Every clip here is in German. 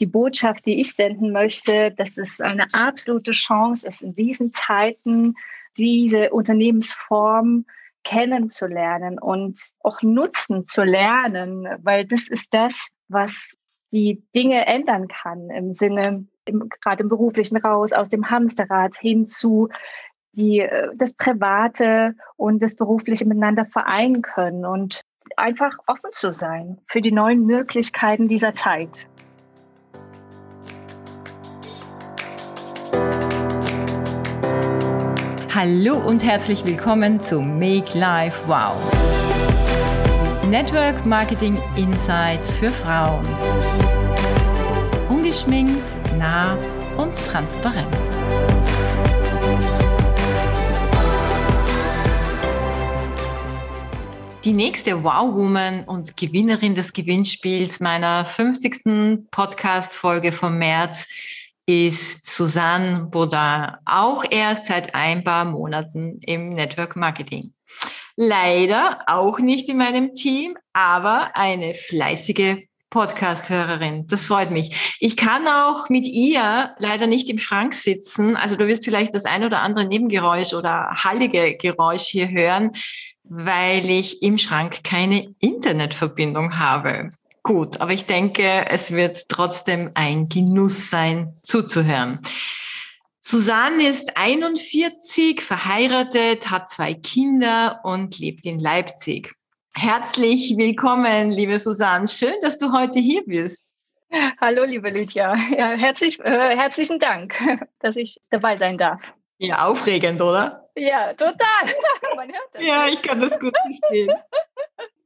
die Botschaft, die ich senden möchte, dass es eine absolute Chance ist, in diesen Zeiten diese Unternehmensform kennenzulernen und auch nutzen zu lernen, weil das ist das, was die Dinge ändern kann im Sinne, im, gerade im beruflichen raus, aus dem Hamsterrad hin zu die äh, das Private und das Berufliche miteinander vereinen können und einfach offen zu sein für die neuen Möglichkeiten dieser Zeit. Hallo und herzlich willkommen zu Make Life Wow. Network Marketing Insights für Frauen. Ungeschminkt, nah und transparent. Die nächste Wow-Woman und Gewinnerin des Gewinnspiels meiner 50. Podcast-Folge vom März ist Susanne Baudin, auch erst seit ein paar Monaten im Network Marketing. Leider auch nicht in meinem Team, aber eine fleißige Podcast-Hörerin. Das freut mich. Ich kann auch mit ihr leider nicht im Schrank sitzen. Also du wirst vielleicht das ein oder andere Nebengeräusch oder hallige Geräusch hier hören, weil ich im Schrank keine Internetverbindung habe gut. Aber ich denke, es wird trotzdem ein Genuss sein, zuzuhören. Susanne ist 41, verheiratet, hat zwei Kinder und lebt in Leipzig. Herzlich willkommen, liebe Susanne. Schön, dass du heute hier bist. Hallo, liebe Lydia. Ja, herzlich, äh, herzlichen Dank, dass ich dabei sein darf. Ja, aufregend, oder? Ja, total. ja, ich kann das gut verstehen.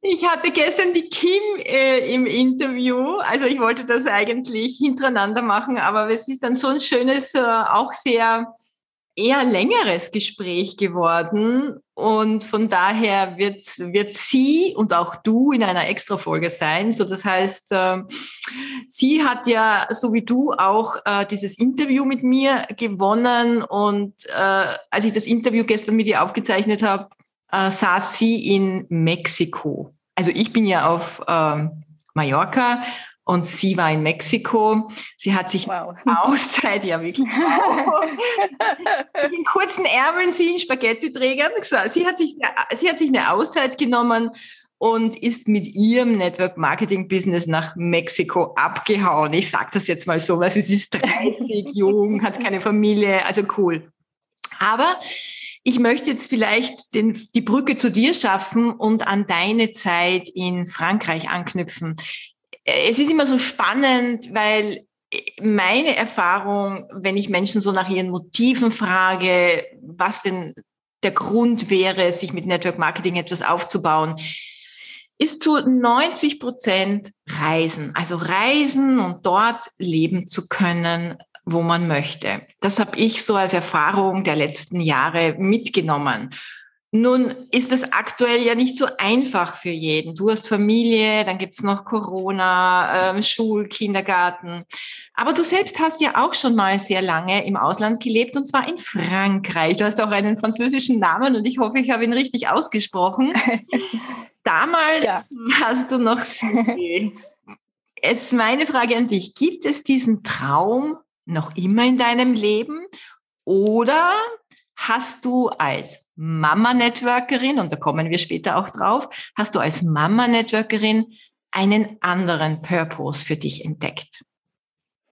Ich hatte gestern die Kim äh, im Interview. Also ich wollte das eigentlich hintereinander machen, aber es ist dann so ein schönes, äh, auch sehr eher längeres Gespräch geworden. Und von daher wird, wird sie und auch du in einer Extra-Folge sein. So, das heißt, äh, sie hat ja, so wie du, auch äh, dieses Interview mit mir gewonnen. Und äh, als ich das Interview gestern mit ihr aufgezeichnet habe, äh, saß sie in Mexiko. Also ich bin ja auf ähm, Mallorca und sie war in Mexiko. Sie hat sich wow. Auszeit, ja wirklich, wow. in kurzen Ärmeln, sie in Spaghetti-Trägern. Sie hat, sich, sie hat sich eine Auszeit genommen und ist mit ihrem Network Marketing Business nach Mexiko abgehauen. Ich sage das jetzt mal so, weil sie ist 30, jung, hat keine Familie, also cool. Aber ich möchte jetzt vielleicht den, die Brücke zu dir schaffen und an deine Zeit in Frankreich anknüpfen. Es ist immer so spannend, weil meine Erfahrung, wenn ich Menschen so nach ihren Motiven frage, was denn der Grund wäre, sich mit Network Marketing etwas aufzubauen, ist zu 90 Prozent Reisen. Also Reisen und dort leben zu können, wo man möchte. Das habe ich so als Erfahrung der letzten Jahre mitgenommen. Nun ist es aktuell ja nicht so einfach für jeden. Du hast Familie, dann gibt's noch Corona, ähm, Schul, Kindergarten. Aber du selbst hast ja auch schon mal sehr lange im Ausland gelebt und zwar in Frankreich. Du hast auch einen französischen Namen und ich hoffe, ich habe ihn richtig ausgesprochen. Damals ja. hast du noch Jetzt meine Frage an dich. Gibt es diesen Traum noch immer in deinem Leben? Oder hast du als Mama-Networkerin, und da kommen wir später auch drauf, hast du als Mama-Networkerin einen anderen Purpose für dich entdeckt?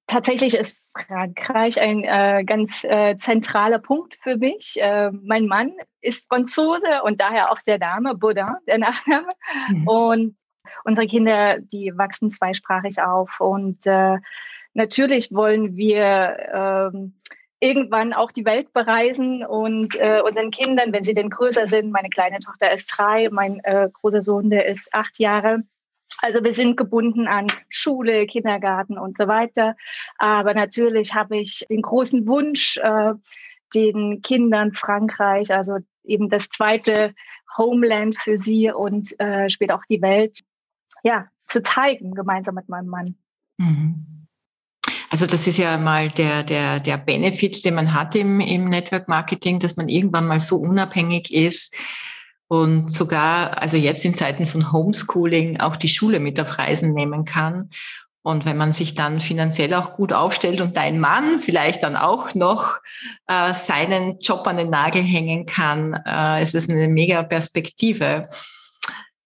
Tatsächlich ist Frankreich ein äh, ganz äh, zentraler Punkt für mich. Äh, mein Mann ist Franzose und daher auch der Name Baudin, der Nachname. Mhm. Und unsere Kinder, die wachsen zweisprachig auf und äh, natürlich wollen wir ähm, irgendwann auch die Welt bereisen und äh, unseren Kindern, wenn sie denn größer sind, meine kleine Tochter ist drei, mein äh, großer Sohn, der ist acht Jahre. Also wir sind gebunden an Schule, Kindergarten und so weiter. Aber natürlich habe ich den großen Wunsch, äh, den Kindern Frankreich, also eben das zweite Homeland für sie und äh, später auch die Welt, ja, zu zeigen, gemeinsam mit meinem Mann. Mhm. Also das ist ja mal der, der, der Benefit, den man hat im, im Network Marketing, dass man irgendwann mal so unabhängig ist und sogar, also jetzt in Zeiten von Homeschooling, auch die Schule mit auf Reisen nehmen kann. Und wenn man sich dann finanziell auch gut aufstellt und dein Mann vielleicht dann auch noch äh, seinen Job an den Nagel hängen kann, äh, ist es eine mega Perspektive.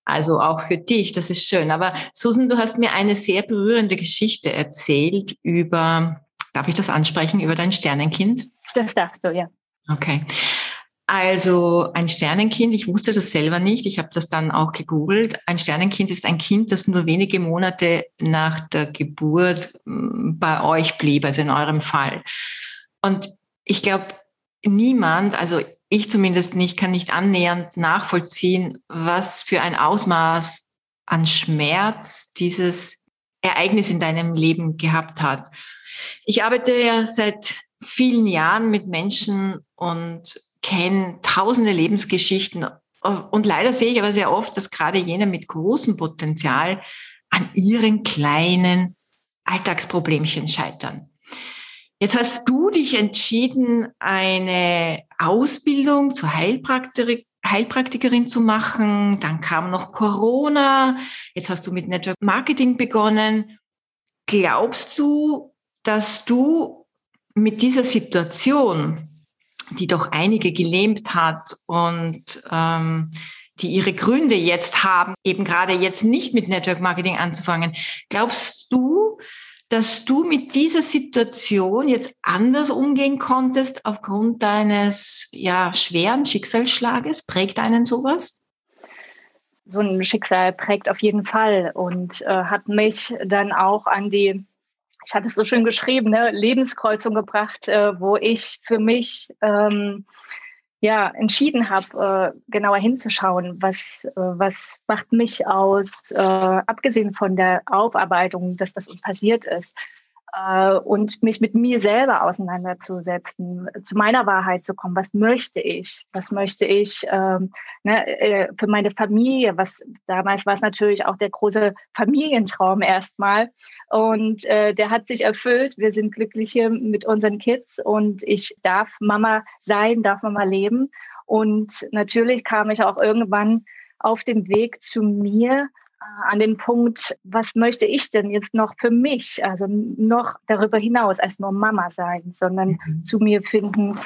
Also auch für dich, das ist schön. Aber Susan, du hast mir eine sehr berührende Geschichte erzählt über, darf ich das ansprechen, über dein Sternenkind? Das darfst du, ja. Okay. Also ein Sternenkind, ich wusste das selber nicht, ich habe das dann auch gegoogelt. Ein Sternenkind ist ein Kind, das nur wenige Monate nach der Geburt mm, bei euch blieb, also in eurem Fall. Und ich glaube, niemand, also ich zumindest nicht, kann nicht annähernd nachvollziehen, was für ein Ausmaß an Schmerz dieses Ereignis in deinem Leben gehabt hat. Ich arbeite ja seit vielen Jahren mit Menschen und kenne tausende Lebensgeschichten. Und leider sehe ich aber sehr oft, dass gerade jene mit großem Potenzial an ihren kleinen Alltagsproblemchen scheitern. Jetzt hast du dich entschieden, eine Ausbildung zur Heilpraktikerin, Heilpraktikerin zu machen. Dann kam noch Corona. Jetzt hast du mit Network Marketing begonnen. Glaubst du, dass du mit dieser Situation, die doch einige gelähmt hat und ähm, die ihre Gründe jetzt haben, eben gerade jetzt nicht mit Network Marketing anzufangen, glaubst du, dass du mit dieser Situation jetzt anders umgehen konntest aufgrund deines ja, schweren Schicksalsschlages? Prägt einen sowas? So ein Schicksal prägt auf jeden Fall und äh, hat mich dann auch an die, ich hatte es so schön geschrieben, ne, Lebenskreuzung gebracht, äh, wo ich für mich ähm, ja, entschieden habe, äh, genauer hinzuschauen, was, äh, was macht mich aus, äh, abgesehen von der Aufarbeitung, dass das uns passiert ist, äh, und mich mit mir selber auseinanderzusetzen, zu meiner Wahrheit zu kommen. Was möchte ich? Was möchte ich ähm, ne, äh, für meine Familie? Was damals war es natürlich auch der große Familientraum erstmal. Und äh, der hat sich erfüllt. Wir sind glücklich hier mit unseren Kids und ich darf Mama sein, darf Mama leben. Und natürlich kam ich auch irgendwann auf dem Weg zu mir an den Punkt, was möchte ich denn jetzt noch für mich, also noch darüber hinaus als nur Mama sein, sondern mhm. zu mir finden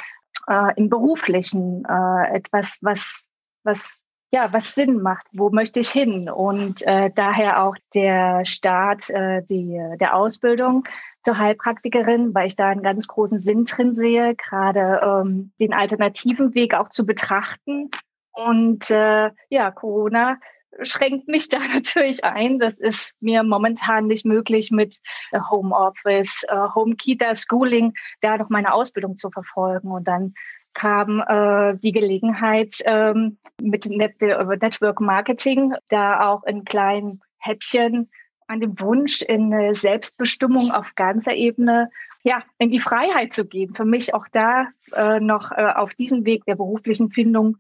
äh, im beruflichen äh, etwas, was was ja was Sinn macht, wo möchte ich hin? Und äh, daher auch der Start äh, die der Ausbildung zur Heilpraktikerin, weil ich da einen ganz großen Sinn drin sehe, gerade ähm, den alternativen Weg auch zu betrachten. Und äh, ja Corona schränkt mich da natürlich ein. Das ist mir momentan nicht möglich mit äh, Homeoffice, äh, Home Kita, Schooling, da noch meine Ausbildung zu verfolgen. Und dann kam äh, die Gelegenheit ähm, mit Net Network Marketing, da auch in kleinen Häppchen an dem Wunsch in Selbstbestimmung auf ganzer Ebene ja, in die Freiheit zu gehen. Für mich auch da äh, noch äh, auf diesem Weg der beruflichen Findung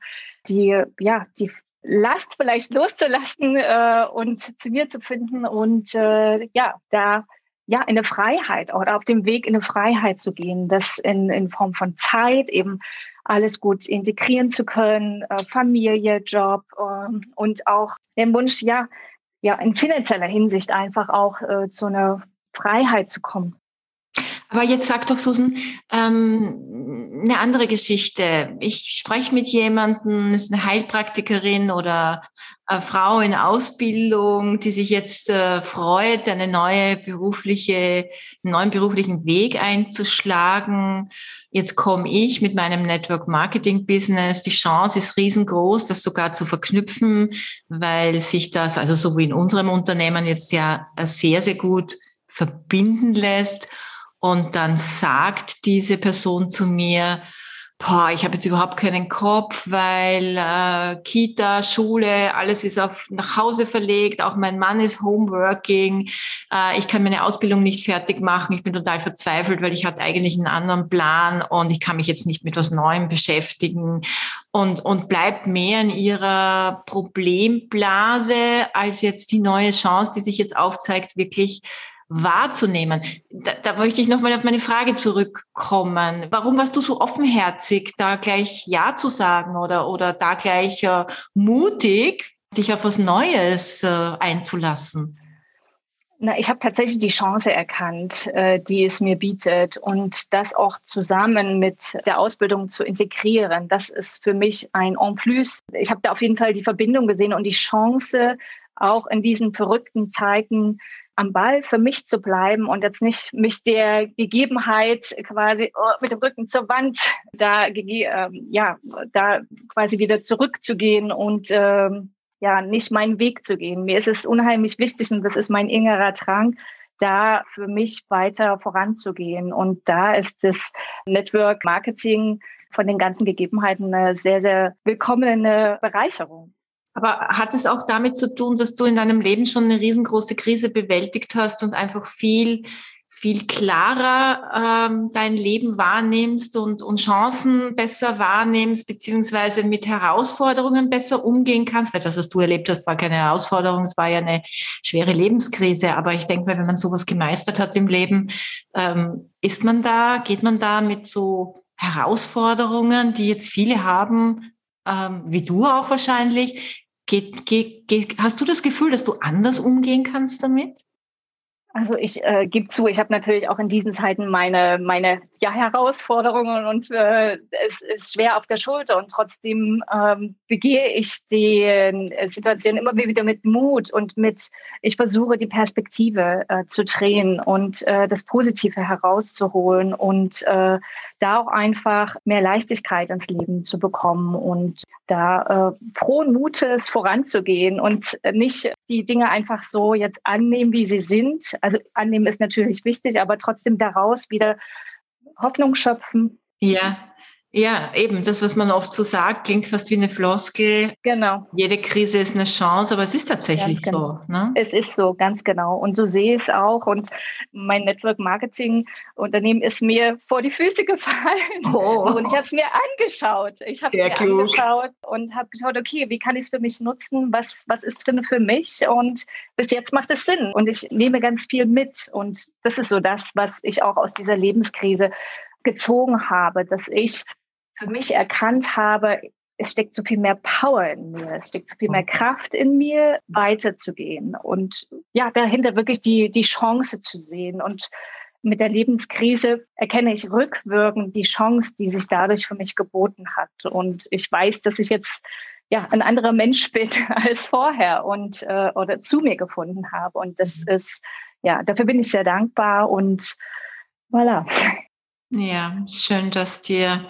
die, ja, die Last vielleicht loszulassen äh, und zu mir zu finden und äh, ja, da ja in eine Freiheit oder auf dem Weg in eine Freiheit zu gehen, das in, in Form von Zeit eben alles gut integrieren zu können, äh, Familie, Job äh, und auch den Wunsch, ja, ja, in finanzieller Hinsicht einfach auch äh, zu einer Freiheit zu kommen. Aber jetzt sag doch, Susan, ähm, eine andere Geschichte. Ich spreche mit jemandem, ist eine Heilpraktikerin oder eine Frau in Ausbildung, die sich jetzt äh, freut, eine neue berufliche, einen neuen beruflichen Weg einzuschlagen. Jetzt komme ich mit meinem Network Marketing Business. Die Chance ist riesengroß, das sogar zu verknüpfen, weil sich das, also so wie in unserem Unternehmen jetzt ja sehr, sehr gut verbinden lässt. Und dann sagt diese Person zu mir, boah, ich habe jetzt überhaupt keinen Kopf, weil äh, Kita, Schule, alles ist auf nach Hause verlegt, auch mein Mann ist homeworking, äh, ich kann meine Ausbildung nicht fertig machen, ich bin total verzweifelt, weil ich hatte eigentlich einen anderen Plan und ich kann mich jetzt nicht mit was Neuem beschäftigen. Und, und bleibt mehr in ihrer Problemblase als jetzt die neue Chance, die sich jetzt aufzeigt, wirklich wahrzunehmen. Da, da möchte ich nochmal auf meine Frage zurückkommen. Warum warst du so offenherzig, da gleich Ja zu sagen oder, oder da gleich äh, mutig, dich auf was Neues äh, einzulassen? Na, ich habe tatsächlich die Chance erkannt, äh, die es mir bietet und das auch zusammen mit der Ausbildung zu integrieren. Das ist für mich ein En plus. Ich habe da auf jeden Fall die Verbindung gesehen und die Chance, auch in diesen verrückten Zeiten am Ball für mich zu bleiben und jetzt nicht mich der Gegebenheit quasi oh, mit dem Rücken zur Wand da äh, ja da quasi wieder zurückzugehen und ähm, ja, nicht meinen Weg zu gehen. Mir ist es unheimlich wichtig und das ist mein innerer Drang, da für mich weiter voranzugehen. Und da ist das Network Marketing von den ganzen Gegebenheiten eine sehr, sehr willkommene Bereicherung. Aber hat es auch damit zu tun, dass du in deinem Leben schon eine riesengroße Krise bewältigt hast und einfach viel viel klarer ähm, dein Leben wahrnimmst und, und Chancen besser wahrnimmst, beziehungsweise mit Herausforderungen besser umgehen kannst. Weil das, was du erlebt hast, war keine Herausforderung, es war ja eine schwere Lebenskrise. Aber ich denke mal, wenn man sowas gemeistert hat im Leben, ähm, ist man da, geht man da mit so Herausforderungen, die jetzt viele haben, ähm, wie du auch wahrscheinlich, geht, geht, geht, hast du das Gefühl, dass du anders umgehen kannst damit? Also ich äh, gebe zu, ich habe natürlich auch in diesen Zeiten meine, meine ja, Herausforderungen und äh, es ist schwer auf der Schulter und trotzdem ähm, begehe ich die äh, Situation immer wieder mit Mut und mit, ich versuche die Perspektive äh, zu drehen und äh, das Positive herauszuholen und äh, da auch einfach mehr Leichtigkeit ins Leben zu bekommen und da äh, frohen Mutes voranzugehen und nicht die Dinge einfach so jetzt annehmen, wie sie sind. Also annehmen ist natürlich wichtig, aber trotzdem daraus wieder Hoffnung schöpfen. Ja, ja, eben, das, was man oft so sagt, klingt fast wie eine Floskel. Genau. Jede Krise ist eine Chance, aber es ist tatsächlich genau. so. Ne? Es ist so, ganz genau. Und so sehe ich es auch. Und mein Network Marketing Unternehmen ist mir vor die Füße gefallen. Oh. Und ich habe es mir angeschaut. Ich habe es mir klug. angeschaut und habe geschaut, okay, wie kann ich es für mich nutzen? Was, was ist drin für mich? Und bis jetzt macht es Sinn. Und ich nehme ganz viel mit. Und das ist so das, was ich auch aus dieser Lebenskrise gezogen habe, dass ich für mich erkannt habe, es steckt so viel mehr Power in mir, es steckt so viel mehr Kraft in mir, weiterzugehen und ja, dahinter wirklich die, die Chance zu sehen. Und mit der Lebenskrise erkenne ich rückwirkend die Chance, die sich dadurch für mich geboten hat. Und ich weiß, dass ich jetzt ja ein anderer Mensch bin als vorher und äh, oder zu mir gefunden habe. Und das mhm. ist, ja, dafür bin ich sehr dankbar und voilà. Ja, schön, dass dir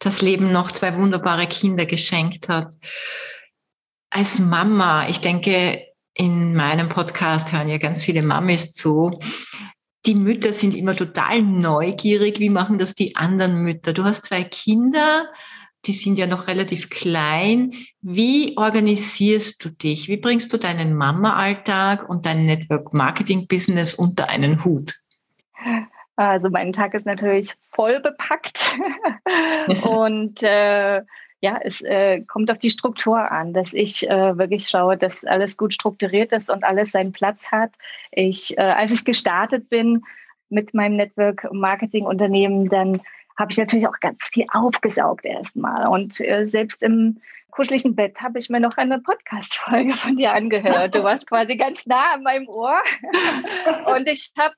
das Leben noch zwei wunderbare Kinder geschenkt hat. Als Mama, ich denke, in meinem Podcast hören ja ganz viele Mamis zu. Die Mütter sind immer total neugierig. Wie machen das die anderen Mütter? Du hast zwei Kinder, die sind ja noch relativ klein. Wie organisierst du dich? Wie bringst du deinen Mama-Alltag und dein Network-Marketing-Business unter einen Hut? Also mein Tag ist natürlich voll bepackt und äh, ja, es äh, kommt auf die Struktur an, dass ich äh, wirklich schaue, dass alles gut strukturiert ist und alles seinen Platz hat. Ich, äh, als ich gestartet bin mit meinem Network Marketing Unternehmen, dann habe ich natürlich auch ganz viel aufgesaugt erstmal. Und äh, selbst im kuscheligen Bett habe ich mir noch eine Podcast-Folge von dir angehört. Du warst quasi ganz nah an meinem Ohr. Und ich habe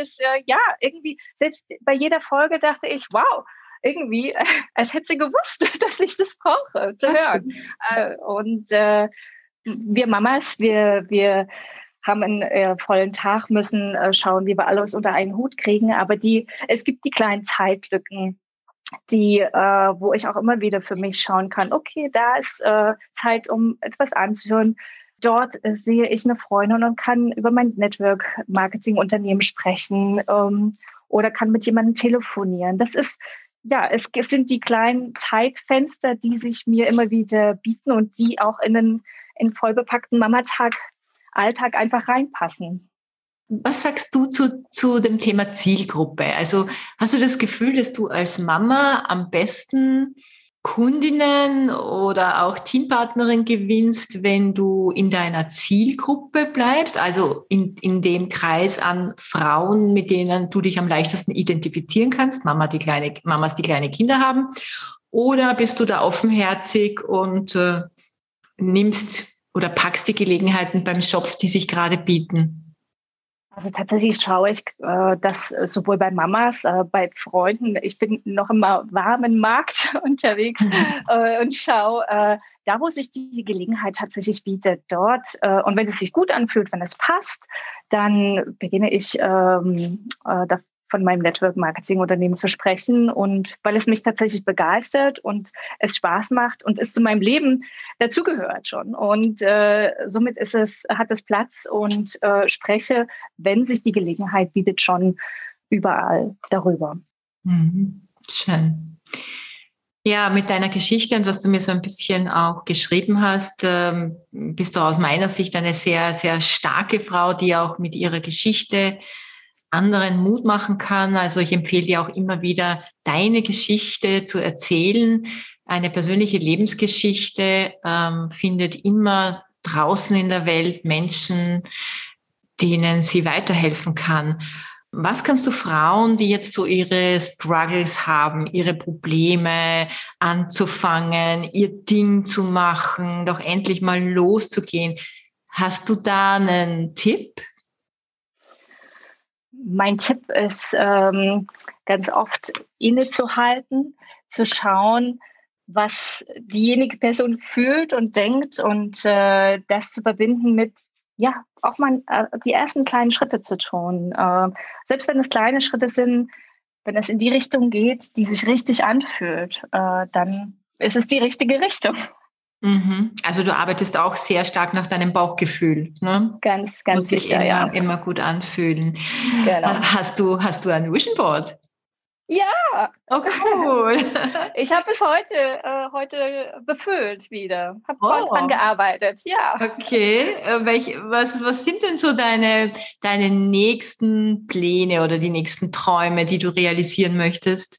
es, äh, ja, irgendwie, selbst bei jeder Folge dachte ich, wow, irgendwie, äh, als hätte sie gewusst, dass ich das brauche, zu hören. Äh, und äh, wir Mamas, wir, wir haben einen äh, vollen Tag, müssen äh, schauen, wie wir alles unter einen Hut kriegen. Aber die, es gibt die kleinen Zeitlücken, die, äh, wo ich auch immer wieder für mich schauen kann, okay, da ist äh, Zeit, um etwas anzuhören. Dort äh, sehe ich eine Freundin und kann über mein Network-Marketing-Unternehmen sprechen ähm, oder kann mit jemandem telefonieren. Das ist ja, es, es sind die kleinen Zeitfenster, die sich mir immer wieder bieten und die auch in einen in vollbepackten Mamatag Alltag einfach reinpassen. Was sagst du zu, zu dem Thema Zielgruppe? Also hast du das Gefühl, dass du als Mama am besten Kundinnen oder auch Teampartnerin gewinnst, wenn du in deiner Zielgruppe bleibst, also in, in dem Kreis an Frauen, mit denen du dich am leichtesten identifizieren kannst, Mama, die kleine, Mamas, die kleine Kinder haben? Oder bist du da offenherzig und äh, nimmst oder packst die Gelegenheiten beim Schopf, die sich gerade bieten? Also tatsächlich schaue ich äh, das sowohl bei Mamas, äh, bei Freunden. Ich bin noch immer warmen Markt unterwegs äh, und schaue äh, da, wo sich die Gelegenheit tatsächlich bietet, dort. Äh, und wenn es sich gut anfühlt, wenn es passt, dann beginne ich ähm, äh, von meinem Network Marketing Unternehmen zu sprechen und weil es mich tatsächlich begeistert und es Spaß macht und es zu meinem Leben dazugehört schon und äh, somit ist es hat es Platz und äh, spreche, wenn sich die Gelegenheit bietet, schon überall darüber. Mhm. Schön. Ja, mit deiner Geschichte und was du mir so ein bisschen auch geschrieben hast, ähm, bist du aus meiner Sicht eine sehr, sehr starke Frau, die auch mit ihrer Geschichte anderen Mut machen kann. Also ich empfehle dir auch immer wieder, deine Geschichte zu erzählen. Eine persönliche Lebensgeschichte ähm, findet immer draußen in der Welt Menschen, denen sie weiterhelfen kann. Was kannst du Frauen, die jetzt so ihre Struggles haben, ihre Probleme anzufangen, ihr Ding zu machen, doch endlich mal loszugehen, hast du da einen Tipp? Mein Tipp ist ähm, ganz oft innezuhalten, zu schauen, was diejenige Person fühlt und denkt und äh, das zu verbinden mit, ja, auch mal äh, die ersten kleinen Schritte zu tun. Äh, selbst wenn es kleine Schritte sind, wenn es in die Richtung geht, die sich richtig anfühlt, äh, dann ist es die richtige Richtung. Mhm. Also du arbeitest auch sehr stark nach deinem Bauchgefühl, ne? Ganz, ganz Muss sicher, immer, ja. Immer gut anfühlen. Genau. Hast du, hast du ein Vision Board? Ja. Oh cool. ich habe es heute, äh, heute befüllt wieder. Habe oh. dran gearbeitet, ja. Okay. Äh, welch, was, was sind denn so deine, deine nächsten Pläne oder die nächsten Träume, die du realisieren möchtest?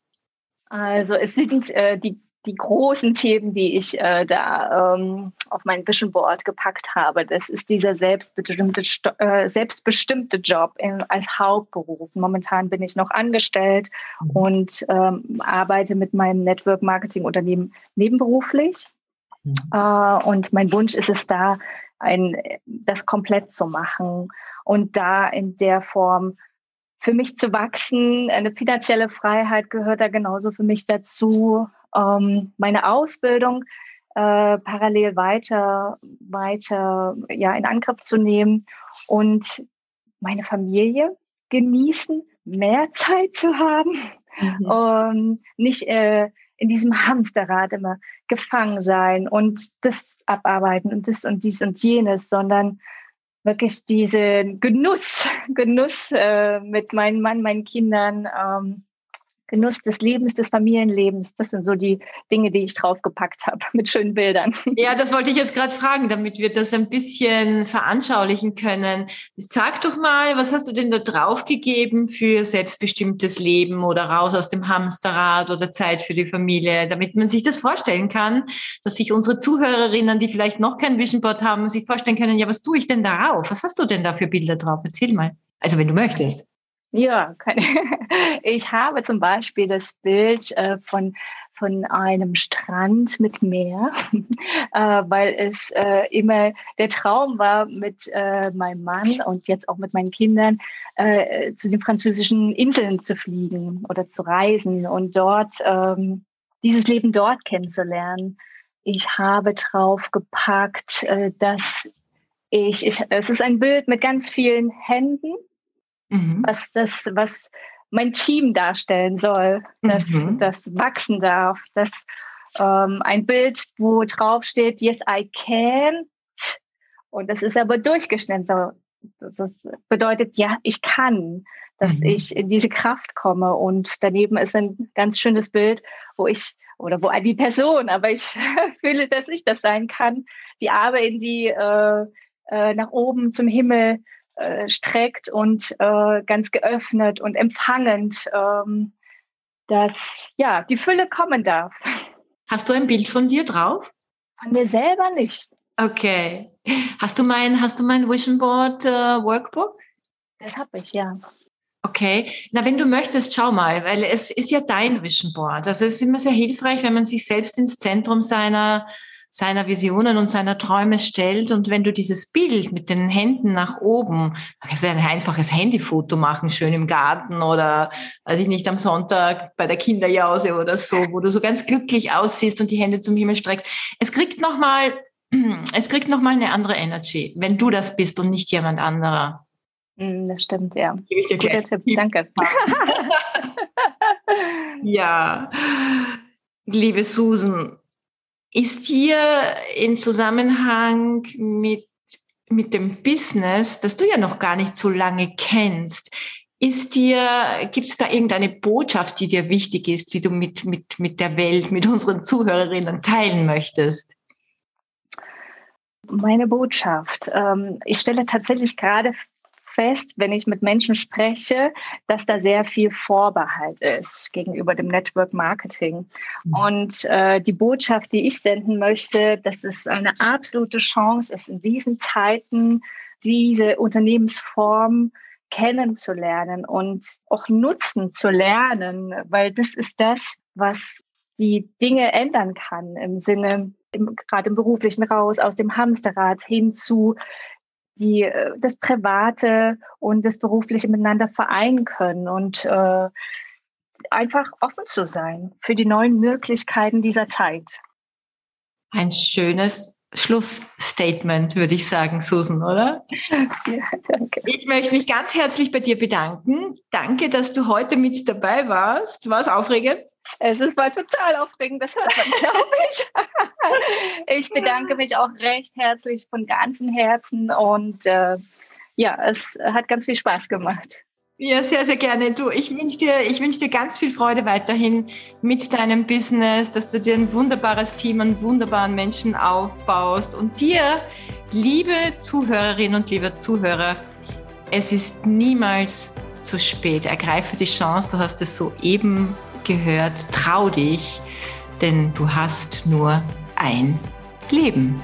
Also es sind äh, die die großen Themen, die ich äh, da ähm, auf mein Vision Board gepackt habe. Das ist dieser selbstbestimmte, äh, selbstbestimmte Job in, als Hauptberuf. Momentan bin ich noch angestellt mhm. und ähm, arbeite mit meinem Network Marketing Unternehmen nebenberuflich. Mhm. Äh, und mein Wunsch ist es da, ein, das komplett zu machen und da in der Form für mich zu wachsen. Eine finanzielle Freiheit gehört da genauso für mich dazu ähm, meine Ausbildung äh, parallel weiter, weiter ja, in Angriff zu nehmen und meine Familie genießen, mehr Zeit zu haben mhm. und nicht äh, in diesem Hamsterrad immer gefangen sein und das abarbeiten und das und dies und jenes, sondern wirklich diesen Genuss, Genuss äh, mit meinem Mann, meinen Kindern ähm, Genuss des Lebens, des Familienlebens. Das sind so die Dinge, die ich draufgepackt habe mit schönen Bildern. Ja, das wollte ich jetzt gerade fragen, damit wir das ein bisschen veranschaulichen können. Sag doch mal, was hast du denn da draufgegeben für selbstbestimmtes Leben oder raus aus dem Hamsterrad oder Zeit für die Familie, damit man sich das vorstellen kann, dass sich unsere Zuhörerinnen, die vielleicht noch kein Vision Board haben, sich vorstellen können, ja, was tue ich denn darauf? Was hast du denn da für Bilder drauf? Erzähl mal. Also wenn du möchtest. Ja, ich habe zum Beispiel das Bild äh, von von einem Strand mit Meer, äh, weil es äh, immer der Traum war, mit äh, meinem Mann und jetzt auch mit meinen Kindern äh, zu den französischen Inseln zu fliegen oder zu reisen und dort ähm, dieses Leben dort kennenzulernen. Ich habe drauf gepackt, äh, dass ich, ich, es ist ein Bild mit ganz vielen Händen mhm. was das, was mein Team darstellen soll, dass mhm. das wachsen darf, dass ähm, ein Bild, wo drauf steht, yes, I can, und das ist aber durchgeschnitten. So, das bedeutet, ja, ich kann, dass mhm. ich in diese Kraft komme. Und daneben ist ein ganz schönes Bild, wo ich, oder wo die Person, aber ich fühle, dass ich das sein kann, die Arme in die, äh, äh, nach oben zum Himmel äh, streckt und äh, ganz geöffnet und empfangend, ähm, dass ja die Fülle kommen darf. Hast du ein Bild von dir drauf? Von mir selber nicht. Okay. Hast du mein, hast du mein Vision Board äh, Workbook? Das habe ich, ja. Okay, na wenn du möchtest, schau mal, weil es ist ja dein Vision Board. Also es ist immer sehr hilfreich, wenn man sich selbst ins Zentrum seiner seiner Visionen und seiner Träume stellt. Und wenn du dieses Bild mit den Händen nach oben, du ein einfaches Handyfoto machen, schön im Garten oder, weiß ich nicht, am Sonntag bei der Kinderjause oder so, wo du so ganz glücklich aussiehst und die Hände zum Himmel streckst. Es kriegt nochmal, es kriegt nochmal eine andere Energy, wenn du das bist und nicht jemand anderer. Hm, das stimmt, ja. Guter Tipp, danke. ja, liebe Susan, ist hier im Zusammenhang mit, mit dem Business, das du ja noch gar nicht so lange kennst, ist dir, gibt es da irgendeine Botschaft, die dir wichtig ist, die du mit, mit, mit der Welt, mit unseren Zuhörerinnen teilen möchtest? Meine Botschaft. Ähm, ich stelle tatsächlich gerade fest, wenn ich mit Menschen spreche, dass da sehr viel Vorbehalt ist gegenüber dem Network Marketing. Mhm. Und äh, die Botschaft, die ich senden möchte, dass es eine absolute Chance ist, in diesen Zeiten diese Unternehmensform kennenzulernen und auch nutzen zu lernen, weil das ist das, was die Dinge ändern kann im Sinne, im, gerade im beruflichen raus, aus dem Hamsterrad hin zu die äh, das Private und das Berufliche miteinander vereinen können und äh, einfach offen zu sein für die neuen Möglichkeiten dieser Zeit. Ein schönes Schlussstatement, würde ich sagen, Susan, oder? Ja, danke. Ich möchte mich ganz herzlich bei dir bedanken. Danke, dass du heute mit dabei warst. War es aufregend? Es war total aufregend, das hört man, glaube ich. ich bedanke mich auch recht herzlich von ganzem Herzen und äh, ja, es hat ganz viel Spaß gemacht. Ja, sehr, sehr gerne. Du, ich wünsche dir, ich wünsche dir ganz viel Freude weiterhin mit deinem Business, dass du dir ein wunderbares Team an wunderbaren Menschen aufbaust und dir, liebe Zuhörerinnen und liebe Zuhörer, es ist niemals zu spät. Ergreife die Chance, du hast es soeben gehört. Trau dich, denn du hast nur ein Leben.